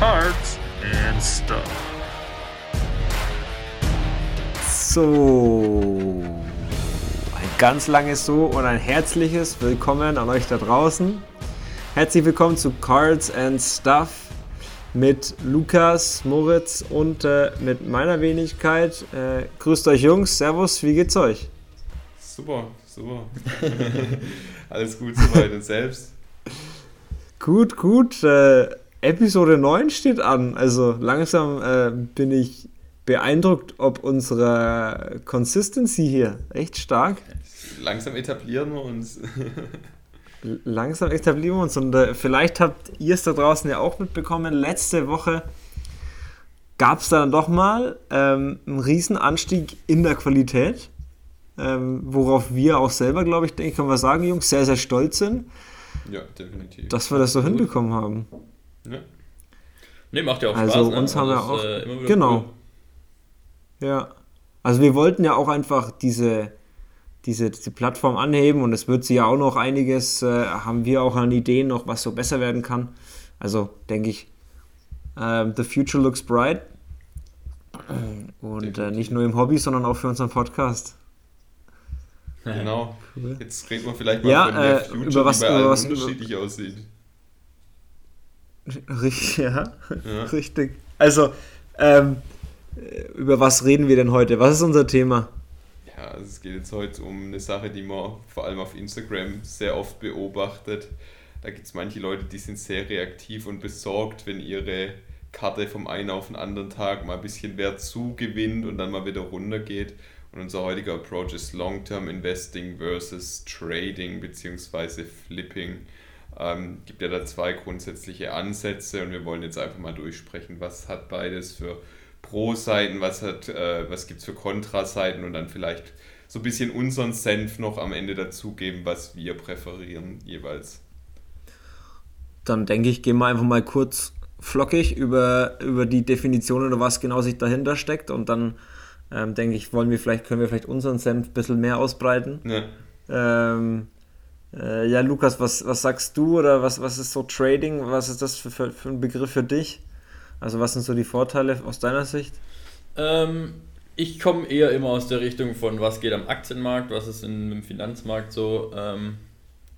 Cards and Stuff. So, ein ganz langes So und ein herzliches Willkommen an euch da draußen. Herzlich willkommen zu Cards and Stuff mit Lukas, Moritz und äh, mit meiner Wenigkeit. Äh, grüßt euch Jungs, Servus, wie geht's euch? Super, super. Alles gut soweit und selbst? Gut, gut. Äh, Episode 9 steht an. Also langsam äh, bin ich beeindruckt, ob unsere Consistency hier echt stark. Langsam etablieren wir uns. langsam etablieren wir uns und äh, vielleicht habt ihr es da draußen ja auch mitbekommen. Letzte Woche gab es dann doch mal ähm, einen riesen Anstieg in der Qualität, ähm, worauf wir auch selber, glaube ich, denke, können wir sagen, Jungs, sehr, sehr stolz sind. Ja, definitiv. Dass wir das so hinbekommen haben. Ja. Ne, macht ja auch also Spaß. Also uns ne? haben wir auch. Äh, genau. Cool. Ja. Also wir wollten ja auch einfach diese, diese, diese Plattform anheben und es wird sie ja auch noch einiges, äh, haben wir auch an Ideen noch, was so besser werden kann. Also denke ich, äh, the future looks bright. Und äh, nicht nur im Hobby, sondern auch für unseren Podcast. Genau. Cool. Jetzt reden wir vielleicht mal ja, äh, über was, über was unterschiedlich aussieht. Richtig, ja. ja. Richtig. Also, ähm, über was reden wir denn heute? Was ist unser Thema? Ja, also es geht jetzt heute um eine Sache, die man vor allem auf Instagram sehr oft beobachtet. Da gibt es manche Leute, die sind sehr reaktiv und besorgt, wenn ihre Karte vom einen auf den anderen Tag mal ein bisschen Wert zugewinnt und dann mal wieder runtergeht. Und unser heutiger Approach ist Long-Term Investing versus Trading bzw. Flipping. Ähm, gibt ja da zwei grundsätzliche Ansätze und wir wollen jetzt einfach mal durchsprechen, was hat beides für Pro-Seiten, was, äh, was gibt es für Kontra-Seiten und dann vielleicht so ein bisschen unseren Senf noch am Ende dazugeben, was wir präferieren jeweils. Dann denke ich, gehen wir einfach mal kurz flockig über, über die Definition oder was genau sich dahinter steckt und dann ähm, denke ich, wollen wir vielleicht, können wir vielleicht unseren Senf ein bisschen mehr ausbreiten. Ja. Ähm, äh, ja, Lukas, was, was sagst du oder was, was ist so Trading? Was ist das für, für, für ein Begriff für dich? Also, was sind so die Vorteile aus deiner Sicht? Ähm, ich komme eher immer aus der Richtung von, was geht am Aktienmarkt, was ist in, im Finanzmarkt so ähm,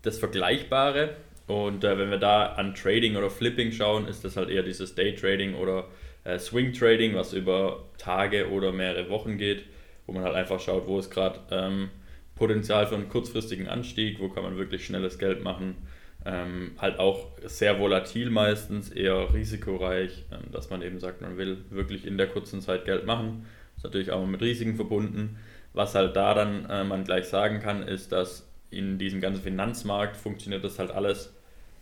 das Vergleichbare. Und äh, wenn wir da an Trading oder Flipping schauen, ist das halt eher dieses Day Trading oder äh, Swing Trading, was über Tage oder mehrere Wochen geht, wo man halt einfach schaut, wo ist gerade ähm, Potenzial für einen kurzfristigen Anstieg, wo kann man wirklich schnelles Geld machen. Ähm, halt auch sehr volatil meistens, eher risikoreich, ähm, dass man eben sagt, man will wirklich in der kurzen Zeit Geld machen. Ist natürlich auch mit Risiken verbunden. Was halt da dann äh, man gleich sagen kann, ist, dass in diesem ganzen Finanzmarkt funktioniert das halt alles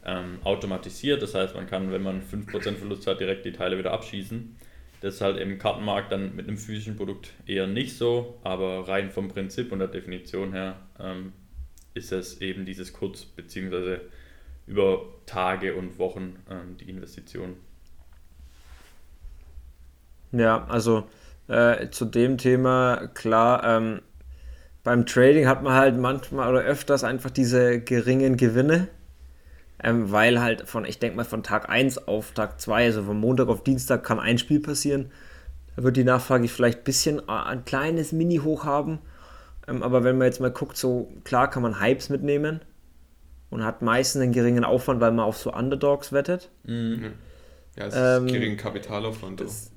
ähm, automatisiert. Das heißt, man kann, wenn man 5% Verlust hat, direkt die Teile wieder abschießen. Das ist halt im Kartenmarkt dann mit einem physischen Produkt eher nicht so, aber rein vom Prinzip und der Definition her ähm, ist es eben dieses kurz- bzw. über Tage und Wochen ähm, die Investition. Ja, also äh, zu dem Thema, klar, ähm, beim Trading hat man halt manchmal oder öfters einfach diese geringen Gewinne ähm, weil halt von, ich denke mal, von Tag 1 auf Tag 2, also von Montag auf Dienstag, kann ein Spiel passieren. Da wird die Nachfrage vielleicht ein bisschen äh, ein kleines Mini-Hoch haben. Ähm, aber wenn man jetzt mal guckt, so klar kann man Hypes mitnehmen und hat meistens einen geringen Aufwand, weil man auf so Underdogs wettet. Mhm. Ja, es ist ähm, geringen Kapitalaufwand. Das,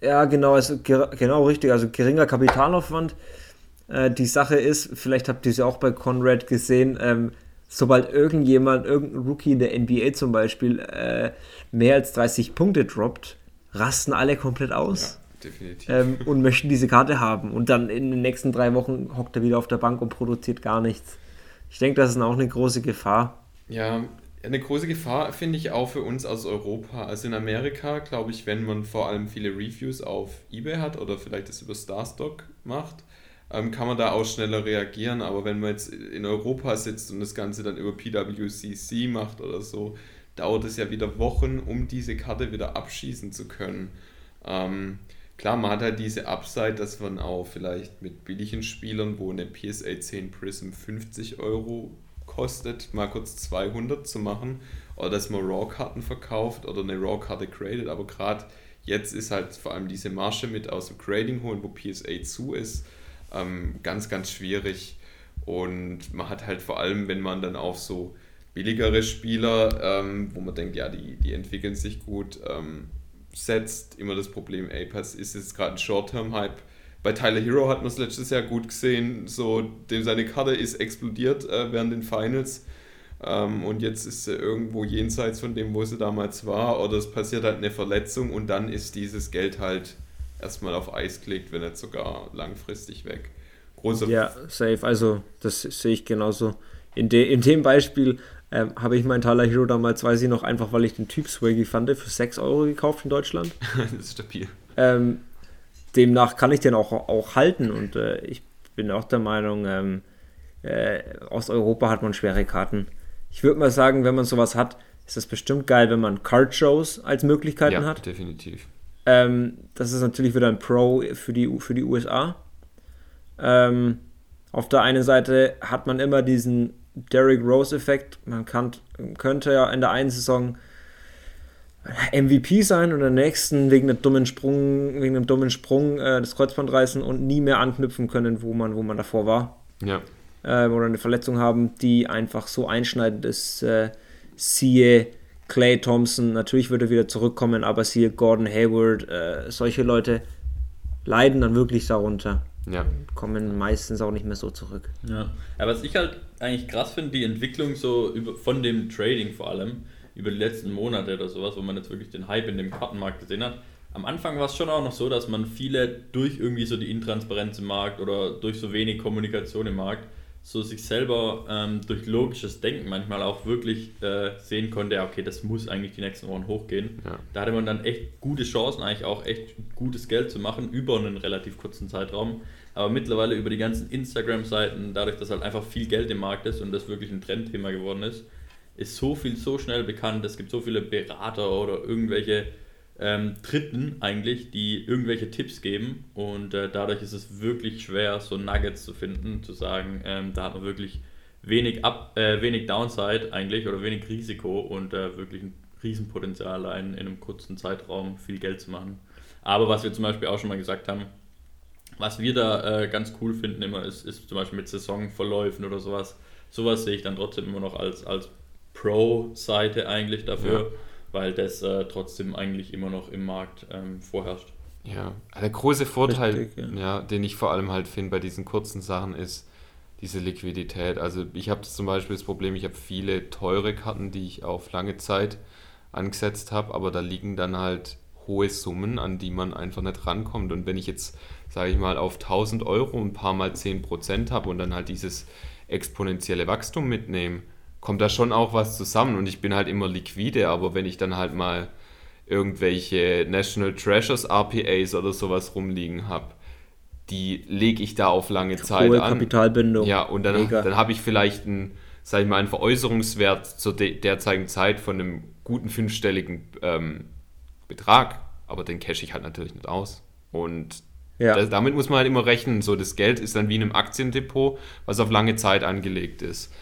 ja, genau, also, genau richtig, also geringer Kapitalaufwand. Äh, die Sache ist, vielleicht habt ihr es ja auch bei Conrad gesehen, ähm, sobald irgendjemand, irgendein Rookie in der NBA zum Beispiel, äh, mehr als 30 Punkte droppt, rasten alle komplett aus. Ja, definitiv. Ähm, und möchten diese Karte haben. Und dann in den nächsten drei Wochen hockt er wieder auf der Bank und produziert gar nichts. Ich denke, das ist auch eine große Gefahr. Ja, eine große Gefahr finde ich auch für uns aus Europa. Also in Amerika, glaube ich, wenn man vor allem viele Reviews auf eBay hat oder vielleicht das über Starstock macht, ähm, kann man da auch schneller reagieren. Aber wenn man jetzt in Europa sitzt und das Ganze dann über PWCC macht oder so, dauert es ja wieder Wochen, um diese Karte wieder abschießen zu können. Ähm, klar, man hat halt diese Upside, dass man auch vielleicht mit billigen Spielern, wo eine PSA 10 Prism 50 Euro kostet, mal kurz 200 zu machen oder dass man RAW-Karten verkauft oder eine RAW-Karte gradet, aber gerade jetzt ist halt vor allem diese Marsche mit aus dem Grading holen, wo PSA zu ist, ähm, ganz, ganz schwierig und man hat halt vor allem, wenn man dann auf so billigere Spieler, ähm, wo man denkt, ja, die, die entwickeln sich gut, ähm, setzt, immer das Problem, ey, ist jetzt gerade ein Short-Term-Hype. Bei Tyler Hero hat man es letztes Jahr gut gesehen, so dem seine Karte ist explodiert äh, während den Finals ähm, und jetzt ist sie irgendwo jenseits von dem, wo sie damals war oder es passiert halt eine Verletzung und dann ist dieses Geld halt erstmal auf Eis gelegt, wenn nicht sogar langfristig weg. Große ja, safe, also das sehe ich genauso. In, de, in dem Beispiel ähm, habe ich meinen Tyler Hero damals, weiß ich noch, einfach weil ich den Typ swaggy fand, für 6 Euro gekauft in Deutschland. das ist stabil. Ähm, demnach kann ich den auch, auch halten und äh, ich bin auch der Meinung, ähm, äh, Osteuropa hat man schwere Karten. Ich würde mal sagen, wenn man sowas hat, ist das bestimmt geil, wenn man Card-Shows als Möglichkeiten ja, hat. definitiv. Ähm, das ist natürlich wieder ein Pro für die, für die USA. Ähm, auf der einen Seite hat man immer diesen Derrick Rose-Effekt. Man kann, könnte ja in der einen Saison MVP sein und in der nächsten wegen einem dummen Sprung, wegen einem dummen Sprung äh, das Kreuzband reißen und nie mehr anknüpfen können, wo man, wo man davor war. Ja. Äh, oder eine Verletzung haben, die einfach so einschneidend ist. Äh, siehe Clay Thompson, natürlich würde er wieder zurückkommen, aber siehe Gordon Hayward, äh, solche Leute leiden dann wirklich darunter. Ja. Kommen meistens auch nicht mehr so zurück. Ja, aber was ich halt eigentlich krass finde, die Entwicklung so über, von dem Trading vor allem, über die letzten Monate oder sowas, wo man jetzt wirklich den Hype in dem Kartenmarkt gesehen hat. Am Anfang war es schon auch noch so, dass man viele durch irgendwie so die Intransparenz im Markt oder durch so wenig Kommunikation im Markt so sich selber ähm, durch logisches Denken manchmal auch wirklich äh, sehen konnte, ja, okay, das muss eigentlich die nächsten Wochen hochgehen. Ja. Da hatte man dann echt gute Chancen, eigentlich auch echt gutes Geld zu machen über einen relativ kurzen Zeitraum. Aber mittlerweile über die ganzen Instagram-Seiten, dadurch, dass halt einfach viel Geld im Markt ist und das wirklich ein Trendthema geworden ist, ist so viel so schnell bekannt. Es gibt so viele Berater oder irgendwelche ähm, Dritten eigentlich, die irgendwelche Tipps geben und äh, dadurch ist es wirklich schwer, so Nuggets zu finden, zu sagen, ähm, da hat man wirklich wenig, Up, äh, wenig Downside eigentlich oder wenig Risiko und äh, wirklich ein Riesenpotenzial in, in einem kurzen Zeitraum viel Geld zu machen. Aber was wir zum Beispiel auch schon mal gesagt haben, was wir da äh, ganz cool finden immer, ist, ist zum Beispiel mit Saisonverläufen oder sowas. Sowas sehe ich dann trotzdem immer noch als, als Pro-Seite eigentlich dafür. Ja weil das äh, trotzdem eigentlich immer noch im Markt ähm, vorherrscht. Ja, der große Vorteil, Richtig, ja. ja. den ich vor allem halt finde bei diesen kurzen Sachen ist diese Liquidität. Also ich habe zum Beispiel das Problem, ich habe viele teure Karten, die ich auf lange Zeit angesetzt habe, aber da liegen dann halt hohe Summen, an die man einfach nicht rankommt. Und wenn ich jetzt, sage ich mal, auf 1000 Euro ein paar mal 10% habe und dann halt dieses exponentielle Wachstum mitnehme, kommt da schon auch was zusammen und ich bin halt immer liquide, aber wenn ich dann halt mal irgendwelche National Treasures RPAs oder sowas rumliegen habe, die lege ich da auf lange Zeit Hohe an. Kapitalbindung. Ja, und dann, dann habe ich vielleicht einen, sag ich mal, einen Veräußerungswert zur derzeitigen Zeit von einem guten fünfstelligen ähm, Betrag, aber den cash ich halt natürlich nicht aus. Und ja. das, damit muss man halt immer rechnen. So, das Geld ist dann wie in einem Aktiendepot, was auf lange Zeit angelegt ist.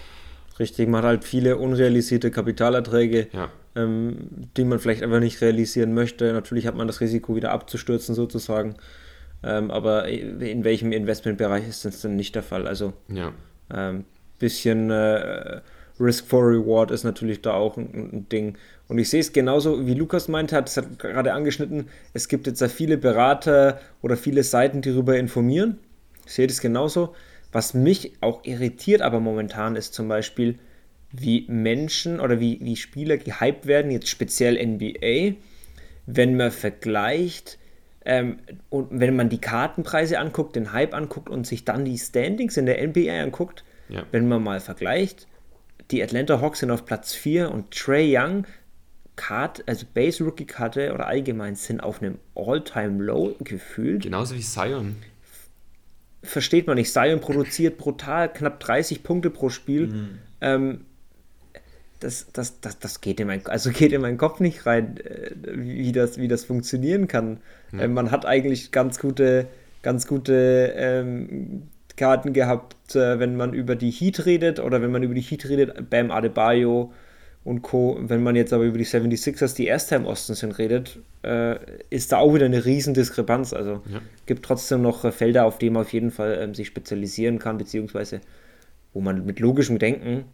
Richtig, man hat halt viele unrealisierte Kapitalerträge, ja. ähm, die man vielleicht einfach nicht realisieren möchte. Natürlich hat man das Risiko, wieder abzustürzen sozusagen. Ähm, aber in welchem Investmentbereich ist das denn nicht der Fall? Also ja. ähm, bisschen äh, Risk for Reward ist natürlich da auch ein, ein Ding. Und ich sehe es genauso, wie Lukas meinte, hat es hat gerade angeschnitten, es gibt jetzt da viele Berater oder viele Seiten, die darüber informieren. Ich sehe das genauso. Was mich auch irritiert, aber momentan ist zum Beispiel, wie Menschen oder wie, wie Spieler gehypt werden, jetzt speziell NBA, wenn man vergleicht ähm, und wenn man die Kartenpreise anguckt, den Hype anguckt und sich dann die Standings in der NBA anguckt, ja. wenn man mal vergleicht, die Atlanta Hawks sind auf Platz 4 und Trey Young, Card, also Base Rookie Karte oder allgemein sind auf einem All-Time Low gefühlt. Genauso wie Zion versteht man nicht. Zion produziert brutal knapp 30 Punkte pro Spiel. Mhm. Ähm, das, das, das, das geht in mein, also geht in meinen Kopf nicht rein, äh, wie das, wie das funktionieren kann. Mhm. Ähm, man hat eigentlich ganz gute, ganz gute ähm, Karten gehabt, äh, wenn man über die Heat redet oder wenn man über die Heat redet, Bam Adebayo und Co. Wenn man jetzt aber über die 76ers, die Erster im Osten sind, redet, äh, ist da auch wieder eine riesen Diskrepanz. Also ja. gibt trotzdem noch äh, Felder, auf denen man auf jeden Fall ähm, sich spezialisieren kann, beziehungsweise wo man mit logischem Denken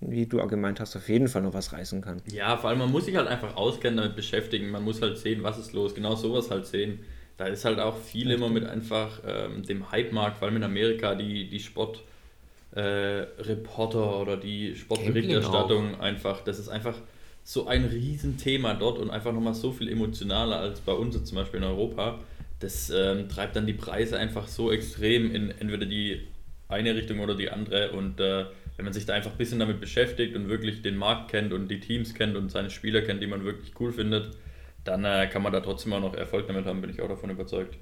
wie du auch gemeint hast, auf jeden Fall noch was reißen kann. Ja, vor allem man muss sich halt einfach auskennen, damit beschäftigen. Man muss halt sehen, was ist los. Genau sowas halt sehen. Da ist halt auch viel immer mit einfach ähm, dem Hype-Markt, vor allem in Amerika, die, die Sportreporter äh, oder die Sportberichterstattung einfach. Das ist einfach so ein Riesenthema dort und einfach nochmal so viel emotionaler als bei uns zum Beispiel in Europa. Das ähm, treibt dann die Preise einfach so extrem in entweder die eine Richtung oder die andere und äh, wenn man sich da einfach ein bisschen damit beschäftigt und wirklich den Markt kennt und die Teams kennt und seine Spieler kennt, die man wirklich cool findet, dann äh, kann man da trotzdem auch noch Erfolg damit haben, bin ich auch davon überzeugt.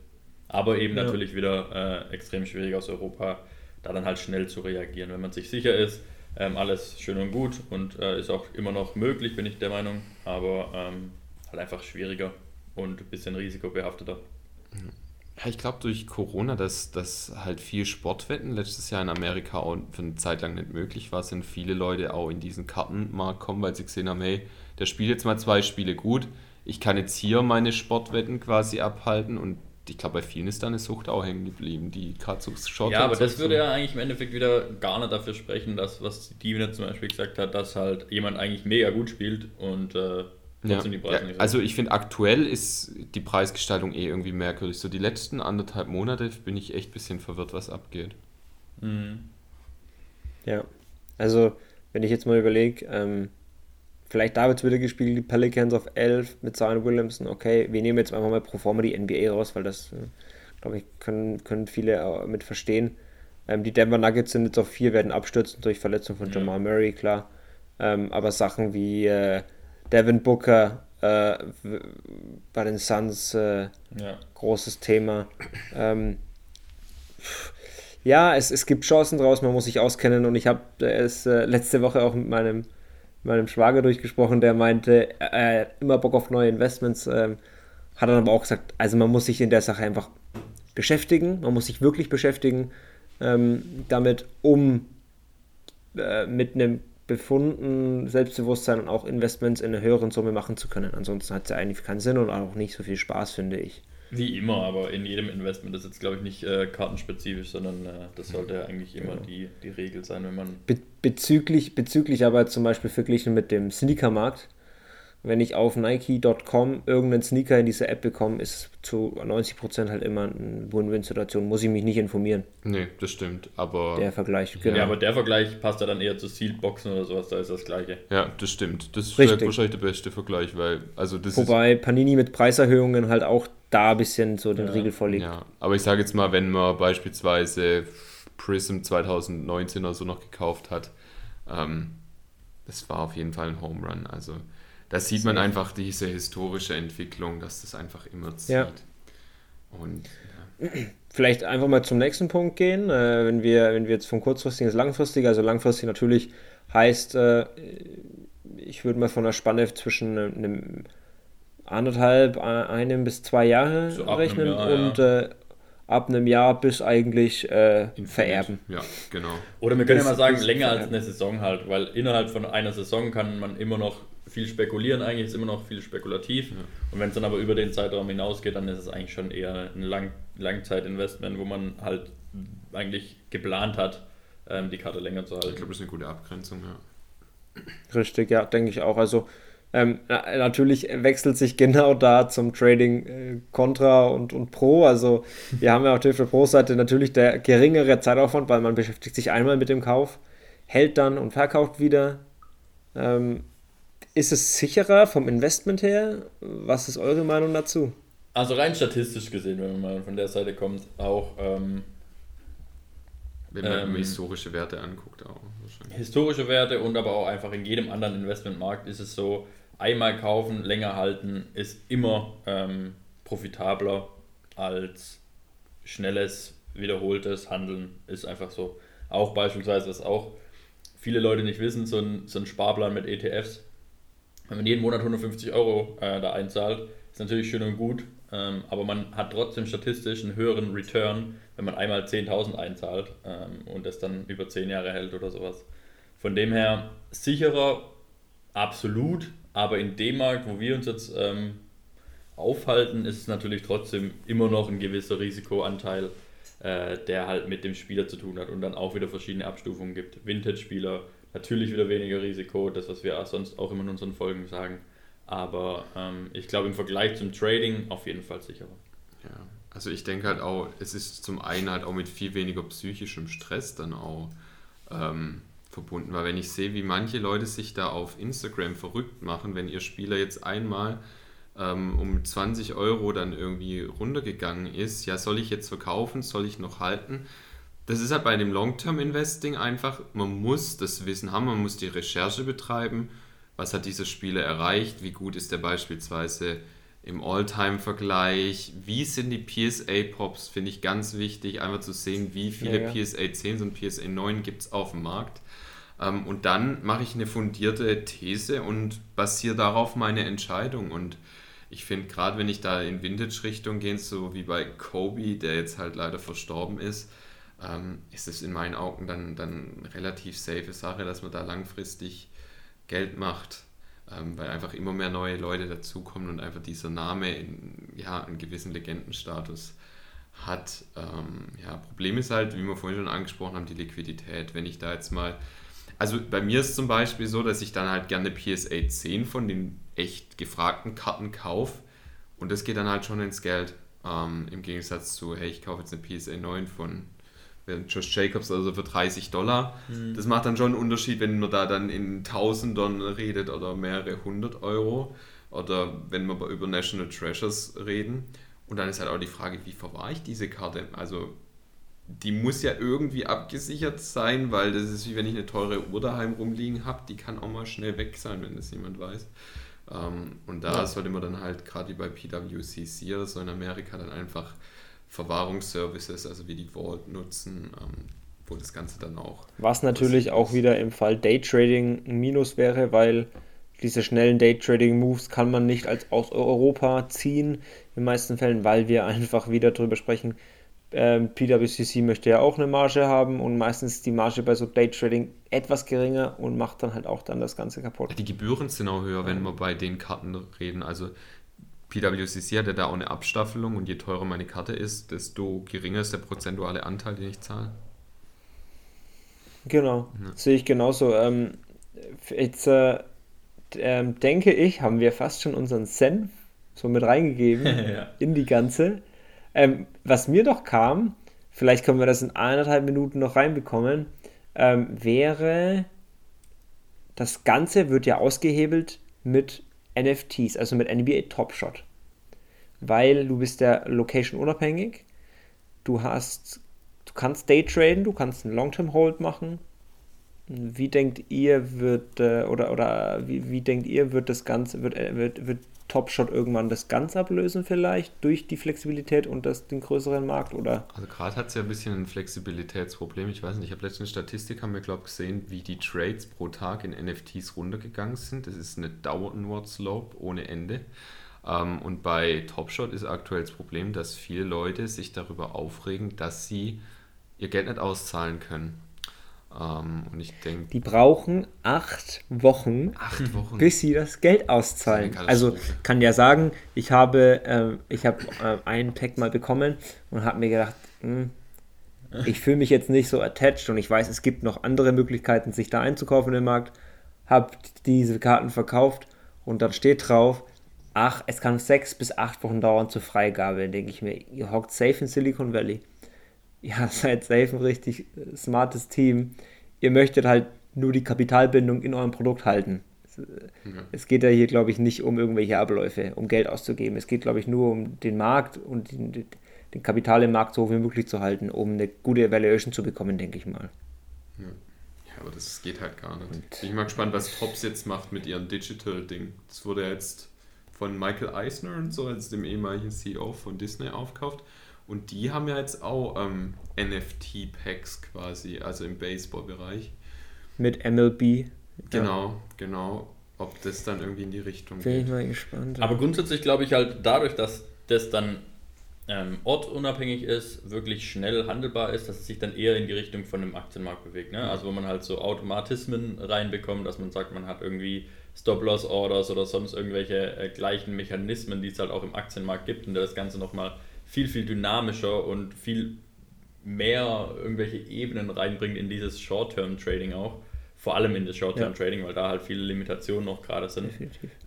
Aber eben ja. natürlich wieder äh, extrem schwierig aus Europa, da dann halt schnell zu reagieren. Wenn man sich sicher ist, ähm, alles schön und gut und äh, ist auch immer noch möglich, bin ich der Meinung, aber ähm, halt einfach schwieriger und ein bisschen risikobehafteter. Ja, ich glaube durch Corona, dass, dass halt viel Sportwetten letztes Jahr in Amerika auch für eine Zeit lang nicht möglich war, sind viele Leute auch in diesen Kartenmarkt kommen, weil sie gesehen haben, hey, der spielt jetzt mal zwei Spiele gut, ich kann jetzt hier meine Sportwetten quasi abhalten und ich glaube, bei vielen ist da eine Sucht auch hängen geblieben, die gerade so Short Ja, aber das würde ja eigentlich im Endeffekt wieder gar nicht dafür sprechen, dass, was Divine zum Beispiel gesagt hat, dass halt jemand eigentlich mega gut spielt und äh, ja. die Preise ja, Also ich finde aktuell ist die Preisgestaltung eh irgendwie merkwürdig. So die letzten anderthalb Monate bin ich echt ein bisschen verwirrt, was abgeht. Mhm. Ja, also wenn ich jetzt mal überlege, ähm, vielleicht da wird wieder gespielt, die Pelicans auf 11 mit Zion Williamson, okay, wir nehmen jetzt einfach mal pro forma die NBA raus, weil das, äh, glaube ich, können, können viele mit verstehen. Ähm, die Denver Nuggets sind jetzt auf 4, werden abstürzen durch Verletzung von Jamal Murray, klar. Ähm, aber Sachen wie äh, Devin Booker äh, bei den Suns äh, ja. großes Thema. Ähm, ja, es, es gibt Chancen draus, man muss sich auskennen und ich habe es äh, letzte Woche auch mit meinem, meinem Schwager durchgesprochen, der meinte, äh, immer Bock auf neue Investments, ähm, hat dann aber auch gesagt, also man muss sich in der Sache einfach beschäftigen, man muss sich wirklich beschäftigen ähm, damit, um äh, mit einem befunden, Selbstbewusstsein und auch Investments in einer höheren Summe machen zu können. Ansonsten hat es ja eigentlich keinen Sinn und auch nicht so viel Spaß, finde ich. Wie immer, aber in jedem Investment das ist jetzt, glaube ich, nicht äh, kartenspezifisch, sondern äh, das sollte ja eigentlich immer genau. die, die Regel sein, wenn man. Be bezüglich, bezüglich aber zum Beispiel verglichen mit dem Sneakermarkt, wenn ich auf Nike.com irgendeinen Sneaker in diese App bekomme, ist zu 90% halt immer eine Win-Win-Situation. Muss ich mich nicht informieren. Nee, das stimmt. Aber. Der Vergleich, genau. Ja, aber der Vergleich passt ja dann eher zu Sealed-Boxen oder sowas, da ist das gleiche. Ja, das stimmt. Das ist wahrscheinlich der beste Vergleich, weil. Also das Wobei Panini mit Preiserhöhungen halt auch da ein bisschen so den ja. Riegel vorlegt. Ja, aber ich sage jetzt mal, wenn man beispielsweise Prism 2019 oder so noch gekauft hat, ähm, das war auf jeden Fall ein Home Run. Also da sieht man einfach diese historische Entwicklung, dass das einfach immer zieht. Ja. Und ja. Vielleicht einfach mal zum nächsten Punkt gehen, äh, wenn, wir, wenn wir jetzt von kurzfristig ins langfristig, also langfristig natürlich heißt, äh, ich würde mal von einer Spanne zwischen einem anderthalb, einem bis zwei Jahre so rechnen Jahr, und ja. äh, ab einem Jahr bis eigentlich äh, vererben. Ja, genau. Oder wir können ja mal sagen, länger als eine Saison halt, weil innerhalb von einer Saison kann man immer noch viel spekulieren eigentlich, ist immer noch viel spekulativ. Ja. Und wenn es dann aber über den Zeitraum hinausgeht, dann ist es eigentlich schon eher ein Lang Langzeitinvestment, wo man halt eigentlich geplant hat, ähm, die Karte länger zu halten. Ich glaube, das ist eine gute Abgrenzung, ja. Richtig, ja, denke ich auch. Also ähm, natürlich wechselt sich genau da zum Trading äh, Contra und, und Pro. Also wir haben ja auf der Pro-Seite natürlich der geringere Zeitaufwand, weil man beschäftigt sich einmal mit dem Kauf, hält dann und verkauft wieder. Ähm, ist es sicherer vom Investment her? Was ist eure Meinung dazu? Also rein statistisch gesehen, wenn man mal von der Seite kommt, auch. Ähm, wenn man ähm, historische Werte anguckt, auch Historische Werte und aber auch einfach in jedem anderen Investmentmarkt ist es so, einmal kaufen, länger halten ist immer ähm, profitabler als schnelles, wiederholtes Handeln. Ist einfach so. Auch beispielsweise, was auch viele Leute nicht wissen, so ein, so ein Sparplan mit ETFs wenn man jeden Monat 150 Euro äh, da einzahlt, ist natürlich schön und gut, ähm, aber man hat trotzdem statistisch einen höheren Return, wenn man einmal 10.000 einzahlt ähm, und das dann über 10 Jahre hält oder sowas. Von dem her sicherer, absolut, aber in dem Markt, wo wir uns jetzt ähm, aufhalten, ist es natürlich trotzdem immer noch ein gewisser Risikoanteil, äh, der halt mit dem Spieler zu tun hat und dann auch wieder verschiedene Abstufungen gibt. Vintage-Spieler, natürlich wieder weniger Risiko, das, was wir sonst auch immer in unseren Folgen sagen. Aber ähm, ich glaube, im Vergleich zum Trading auf jeden Fall sicherer. Ja, also ich denke halt auch, es ist zum einen halt auch mit viel weniger psychischem Stress dann auch ähm, verbunden, weil wenn ich sehe, wie manche Leute sich da auf Instagram verrückt machen, wenn ihr Spieler jetzt einmal ähm, um 20 Euro dann irgendwie runtergegangen ist, ja, soll ich jetzt verkaufen, soll ich noch halten? Das ist halt bei dem Long-Term-Investing einfach, man muss das Wissen haben, man muss die Recherche betreiben. Was hat dieser Spieler erreicht, wie gut ist er beispielsweise im All-Time-Vergleich, wie sind die PSA-Pops, finde ich ganz wichtig, einfach zu sehen, wie viele ja, ja. PSA 10s und PSA 9 gibt es auf dem Markt. Ähm, und dann mache ich eine fundierte These und basiere darauf meine Entscheidung. Und ich finde, gerade wenn ich da in Vintage-Richtung gehe, so wie bei Kobe, der jetzt halt leider verstorben ist, ähm, ist es in meinen Augen dann, dann eine relativ safe Sache, dass man da langfristig Geld macht, ähm, weil einfach immer mehr neue Leute dazukommen und einfach dieser Name in, ja, einen gewissen Legendenstatus hat. Ähm, ja, Problem ist halt, wie wir vorhin schon angesprochen haben, die Liquidität. Wenn ich da jetzt mal, also bei mir ist zum Beispiel so, dass ich dann halt gerne PSA 10 von den echt gefragten Karten kaufe und das geht dann halt schon ins Geld. Ähm, Im Gegensatz zu, hey, ich kaufe jetzt eine PSA 9 von Josh Jacobs also für 30 Dollar. Mhm. Das macht dann schon einen Unterschied, wenn man da dann in Tausendern redet oder mehrere hundert Euro oder wenn wir über National Treasures reden. Und dann ist halt auch die Frage, wie verwahre ich diese Karte? Also die muss ja irgendwie abgesichert sein, weil das ist wie wenn ich eine teure Uhr daheim rumliegen habe, die kann auch mal schnell weg sein, wenn das jemand weiß. Ähm, und da ja. sollte man dann halt gerade bei PWCC oder so in Amerika dann einfach Verwahrungsservices, also wie die Vault nutzen, ähm, wo das Ganze dann auch. Was natürlich auch wieder im Fall Daytrading ein Minus wäre, weil diese schnellen Daytrading-Moves kann man nicht als aus Europa ziehen, in den meisten Fällen, weil wir einfach wieder darüber sprechen. Ähm, PWCC möchte ja auch eine Marge haben und meistens ist die Marge bei so Daytrading etwas geringer und macht dann halt auch dann das Ganze kaputt. Die Gebühren sind auch höher, wenn wir bei den Karten reden. Also PWCC hat ja da auch eine Abstaffelung und je teurer meine Karte ist, desto geringer ist der prozentuale Anteil, den ich zahle. Genau, ja. sehe ich genauso. Ähm, jetzt äh, äh, denke ich, haben wir fast schon unseren Senf so mit reingegeben ja. in die ganze. Ähm, was mir noch kam, vielleicht können wir das in eineinhalb Minuten noch reinbekommen, ähm, wäre, das Ganze wird ja ausgehebelt mit NFTs, also mit NBA Top Shot. Weil du bist der Location unabhängig. Du hast, du kannst Daytraden, du kannst einen Long-Term Hold machen. Wie denkt ihr, wird, äh, oder, oder wie, wie denkt ihr, wird das Ganze, wird, äh, wird, wird Top Shot irgendwann das Ganze ablösen vielleicht durch die Flexibilität und das, den größeren Markt oder? Also gerade hat es ja ein bisschen ein Flexibilitätsproblem. Ich weiß nicht, ich habe letztens eine Statistik, haben wir glaube ich gesehen, wie die Trades pro Tag in NFTs runtergegangen sind. Das ist eine Downward Slope ohne Ende. Ähm, und bei Top Shot ist aktuell das Problem, dass viele Leute sich darüber aufregen, dass sie ihr Geld nicht auszahlen können. Ähm, und ich denke. Die brauchen acht Wochen, acht Wochen, bis sie das Geld auszahlen. Also kann ja sagen, ich habe, äh, ich habe äh, einen Pack mal bekommen und habe mir gedacht, mh, hm, ich fühle mich jetzt nicht so attached und ich weiß, es gibt noch andere Möglichkeiten, sich da einzukaufen im Markt. Habe diese Karten verkauft und dann steht drauf, ach, es kann sechs bis acht Wochen dauern zur Freigabe. denke ich mir, ihr hockt safe in Silicon Valley ja, seid safe ein richtig smartes Team. Ihr möchtet halt nur die Kapitalbindung in eurem Produkt halten. Es, es geht ja hier, glaube ich, nicht um irgendwelche Abläufe, um Geld auszugeben. Es geht, glaube ich, nur um den Markt und den, den Kapital im Markt so hoch wie möglich zu halten, um eine gute Evaluation zu bekommen, denke ich mal. Ja. ja aber das geht halt gar nicht. Und Bin ich mal gespannt, was Pops jetzt macht mit ihrem Digital-Ding. Das wurde jetzt von Michael Eisner und so, als dem ehemaligen CEO von Disney aufkauft. Und die haben ja jetzt auch ähm, NFT-Packs quasi, also im Baseball-Bereich. Mit MLB. Genau, ja. genau. Ob das dann irgendwie in die Richtung Bin geht. Bin ich mal gespannt. Aber grundsätzlich glaube ich halt dadurch, dass das dann ähm, ortunabhängig ist, wirklich schnell handelbar ist, dass es sich dann eher in die Richtung von dem Aktienmarkt bewegt. Ne? Also wo man halt so Automatismen reinbekommt, dass man sagt, man hat irgendwie Stop-Loss-Orders oder sonst irgendwelche äh, gleichen Mechanismen, die es halt auch im Aktienmarkt gibt und der das Ganze nochmal viel, viel dynamischer und viel mehr irgendwelche Ebenen reinbringt in dieses Short-Term-Trading auch. Vor allem in das Short-Term-Trading, weil da halt viele Limitationen noch gerade sind.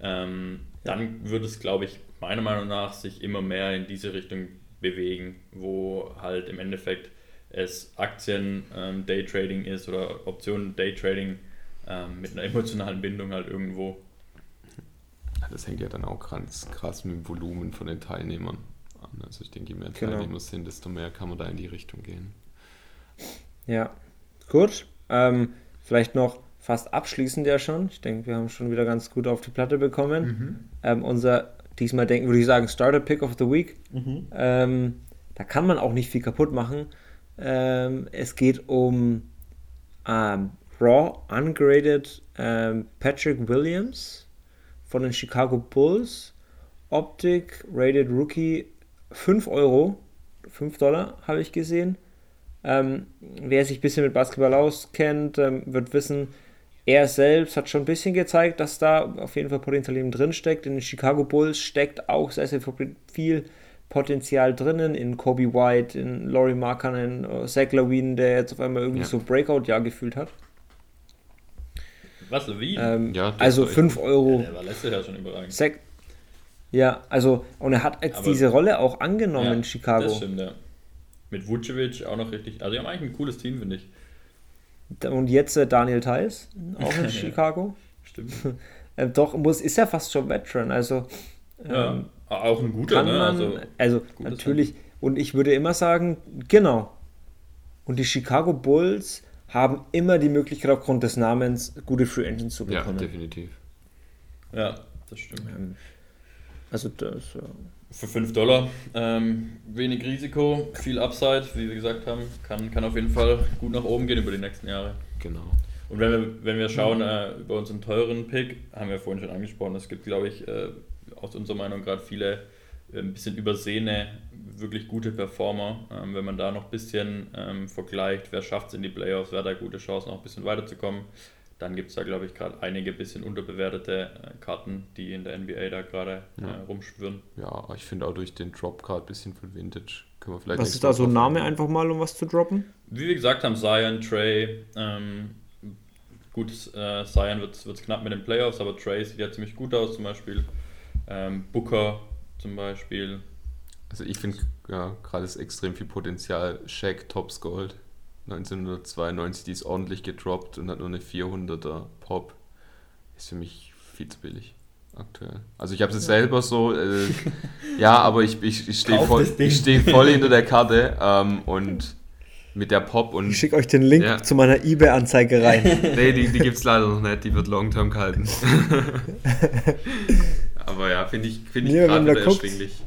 Ähm, dann würde es, glaube ich, meiner Meinung nach sich immer mehr in diese Richtung bewegen, wo halt im Endeffekt es Aktien ähm, Daytrading ist oder Optionen Daytrading ähm, mit einer emotionalen Bindung halt irgendwo. Das hängt ja dann auch ganz krass mit dem Volumen von den Teilnehmern Also ich denke, je mehr genau. Teilnehmer sind, desto mehr kann man da in die Richtung gehen. Ja, gut. Ähm, vielleicht noch fast abschließend ja schon. Ich denke, wir haben schon wieder ganz gut auf die Platte bekommen. Mhm. Ähm, unser diesmal denken, würde ich sagen, Starter Pick of the Week. Mhm. Ähm, da kann man auch nicht viel kaputt machen. Ähm, es geht um ähm, Raw Ungraded ähm, Patrick Williams von den Chicago Bulls. Optik Rated Rookie 5 Euro. 5 Dollar habe ich gesehen. Ähm, wer sich ein bisschen mit Basketball auskennt, ähm, wird wissen, er selbst hat schon ein bisschen gezeigt, dass da auf jeden Fall Potenzial drin steckt. In den Chicago Bulls steckt auch sehr, sehr viel Potenzial drinnen. In Kobe White, in Laurie Markkanen, Zach Lawine, der jetzt auf einmal irgendwie ja. so Breakout-Jahr gefühlt hat. Was, Lawine? Ähm, ja, also 5 Euro. Ja, der war letztes Jahr schon überragend. Zach, ja, also, und er hat jetzt Aber, diese Rolle auch angenommen ja, in Chicago. Das stimmt, ja. Mit Vucevic auch noch richtig. Also, die haben eigentlich ein cooles Team, finde ich. Und jetzt äh, Daniel Theiss, auch in Chicago. Stimmt. äh, doch, muss, ist ja fast schon Veteran, also. Ähm, ja, auch ein guter, ne? Man, also, also natürlich, Hand. und ich würde immer sagen, genau. Und die Chicago Bulls haben immer die Möglichkeit, aufgrund des Namens gute Free Engines zu bekommen. Ja, definitiv. Ja, das stimmt. Ähm, also das, ja. Für 5 Dollar, ähm, wenig Risiko, viel Upside, wie wir gesagt haben, kann, kann auf jeden Fall gut nach oben gehen über die nächsten Jahre. Genau. Und wenn wir, wenn wir schauen äh, über unseren teuren Pick, haben wir vorhin schon angesprochen, es gibt, glaube ich, äh, aus unserer Meinung gerade viele äh, ein bisschen übersehene, wirklich gute Performer. Ähm, wenn man da noch ein bisschen ähm, vergleicht, wer schafft es in die Playoffs, wer hat da gute Chancen, noch ein bisschen weiterzukommen dann gibt es da, glaube ich, gerade einige bisschen unterbewertete äh, Karten, die in der NBA da gerade ja. äh, rumschwirren. Ja, ich finde auch durch den Dropcard bisschen von Vintage können wir vielleicht. Was ist da so ein Name einfach mal, um was zu droppen? Wie wir gesagt haben, Zion, Trey, ähm, gut, äh, Zion wird es knapp mit den Playoffs, aber Trey sieht ja ziemlich gut aus, zum Beispiel. Ähm, Booker zum Beispiel. Also ich finde ja, gerade ist extrem viel Potenzial. Shaq, Tops Gold. 1992, die ist ordentlich gedroppt und hat nur eine 400er Pop. Ist für mich viel zu billig aktuell. Also ich habe es ja. selber so, äh, ja, aber ich, ich, ich stehe voll, steh voll hinter der Karte ähm, und mit der Pop und... Ich schicke euch den Link ja. zu meiner Ebay-Anzeige rein. nee, die, die gibt es leider noch nicht, die wird long-term gehalten. aber ja, finde ich, find ich gerade wieder erschwinglich.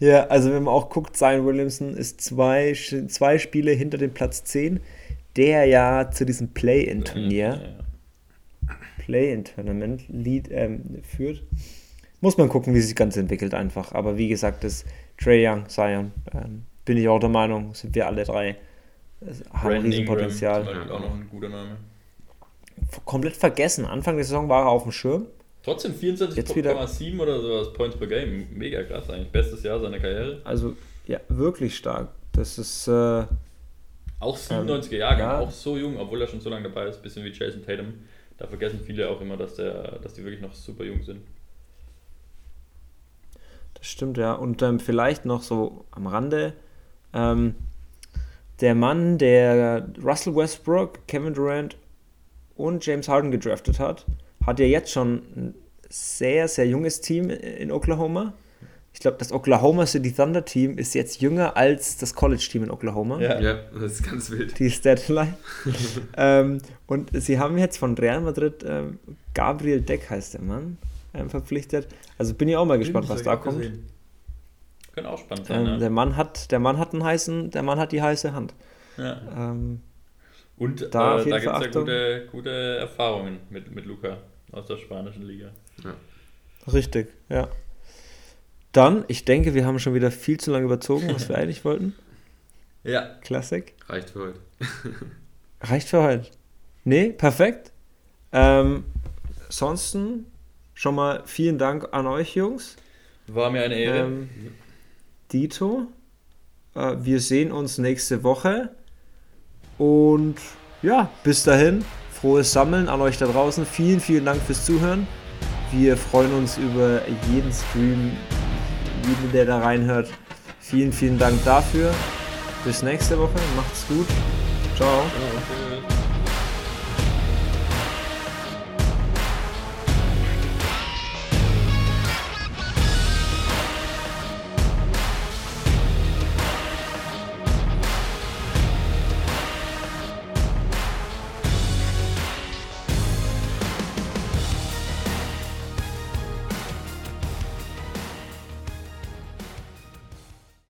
Ja, also wenn man auch guckt, Zion Williamson ist zwei, zwei Spiele hinter dem Platz 10, der ja zu diesem Play-In-Turnier, Play-In-Tournament ähm, führt. Muss man gucken, wie sich das Ganze entwickelt einfach. Aber wie gesagt, das Trey Young, Zion, ähm, bin ich auch der Meinung, sind wir alle drei, haben ein Riesenpotenzial. Auch noch ein guter Name. Komplett vergessen. Anfang der Saison war er auf dem Schirm. Trotzdem 24,7 oder sowas Points per Game. Mega krass eigentlich. Bestes Jahr seiner Karriere. Also, ja, wirklich stark. Das ist. Äh, auch 97er ähm, Jahrgang, ja. auch so jung, obwohl er schon so lange dabei ist. Bisschen wie Jason Tatum. Da vergessen viele auch immer, dass, der, dass die wirklich noch super jung sind. Das stimmt, ja. Und ähm, vielleicht noch so am Rande. Ähm, der Mann, der Russell Westbrook, Kevin Durant und James Harden gedraftet hat, hat ja jetzt schon ein sehr, sehr junges Team in Oklahoma. Ich glaube, das Oklahoma City Thunder Team ist jetzt jünger als das College Team in Oklahoma. Ja, ja das ist ganz wild. Die Statline. ähm, und sie haben jetzt von Real Madrid ähm, Gabriel Deck heißt der Mann ähm, verpflichtet. Also bin ich auch mal gespannt, was da kommt. Gesehen. Könnte auch spannend sein. Ähm, ja. Der Mann hat, der Mann hat einen heißen, der Mann hat die heiße Hand. Ja. Ähm, und da, äh, da gibt es ja gute, gute Erfahrungen mit, mit Luca aus der spanischen Liga. Ja. Richtig, ja. Dann, ich denke, wir haben schon wieder viel zu lange überzogen, was wir eigentlich wollten. Ja. Klassik. Reicht für heute. Reicht für heute. Nee, perfekt. Ähm, ansonsten schon mal vielen Dank an euch, Jungs. War mir eine Ehre. Ähm, Dito. Äh, wir sehen uns nächste Woche. Und ja, bis dahin, frohes Sammeln an euch da draußen. Vielen, vielen Dank fürs Zuhören. Wir freuen uns über jeden Stream, jeden, der da reinhört. Vielen, vielen Dank dafür. Bis nächste Woche. Macht's gut. Ciao.